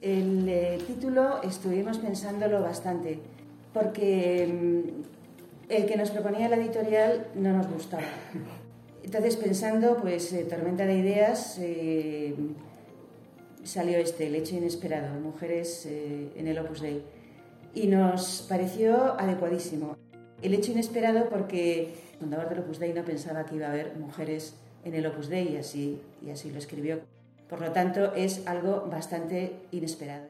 título estuvimos pensándolo bastante, porque mm, el que nos proponía la editorial no nos gustaba. Entonces, pensando, pues, eh, tormenta de ideas, eh, salió este, El hecho inesperado, mujeres eh, en el Opus Dei. Y nos pareció adecuadísimo. El hecho inesperado porque el fundador del Opus Dei no pensaba que iba a haber mujeres en el Opus Dei y así, y así lo escribió. Por lo tanto, es algo bastante inesperado.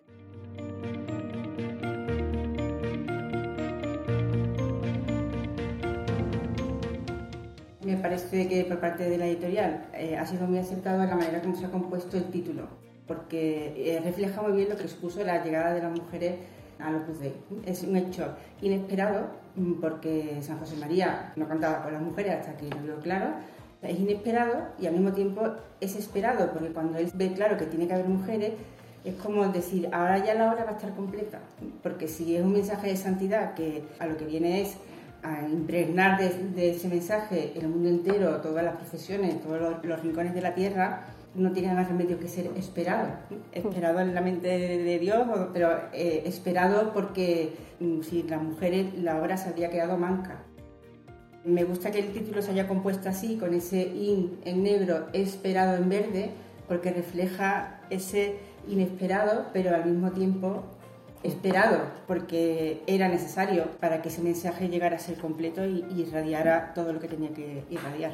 Me parece que por parte de la editorial eh, ha sido muy acertado la manera como se ha compuesto el título, porque eh, refleja muy bien lo que expuso la llegada de las mujeres al Opus Dei. Es un hecho inesperado mm, porque San José María no contaba con las mujeres hasta que lo vio claro. Es inesperado y al mismo tiempo es esperado porque cuando él ve claro que tiene que haber mujeres, es como decir, ahora ya la hora va a estar completa, porque si es un mensaje de santidad que a lo que viene es a impregnar de, ese mensaje el mundo entero, todas las profesiones, todos los, rincones de la tierra, no tiene más remedio que ser esperado. Esperado en la mente de, Dios, pero eh, esperado porque mm, si las mujeres la obra se había quedado manca. Me gusta que el título se haya compuesto así, con ese in en negro, esperado en verde, porque refleja ese inesperado, pero al mismo tiempo esperado, porque era necesario para que ese mensaje llegara a ser completo y, irradiara todo lo que tenía que irradiar.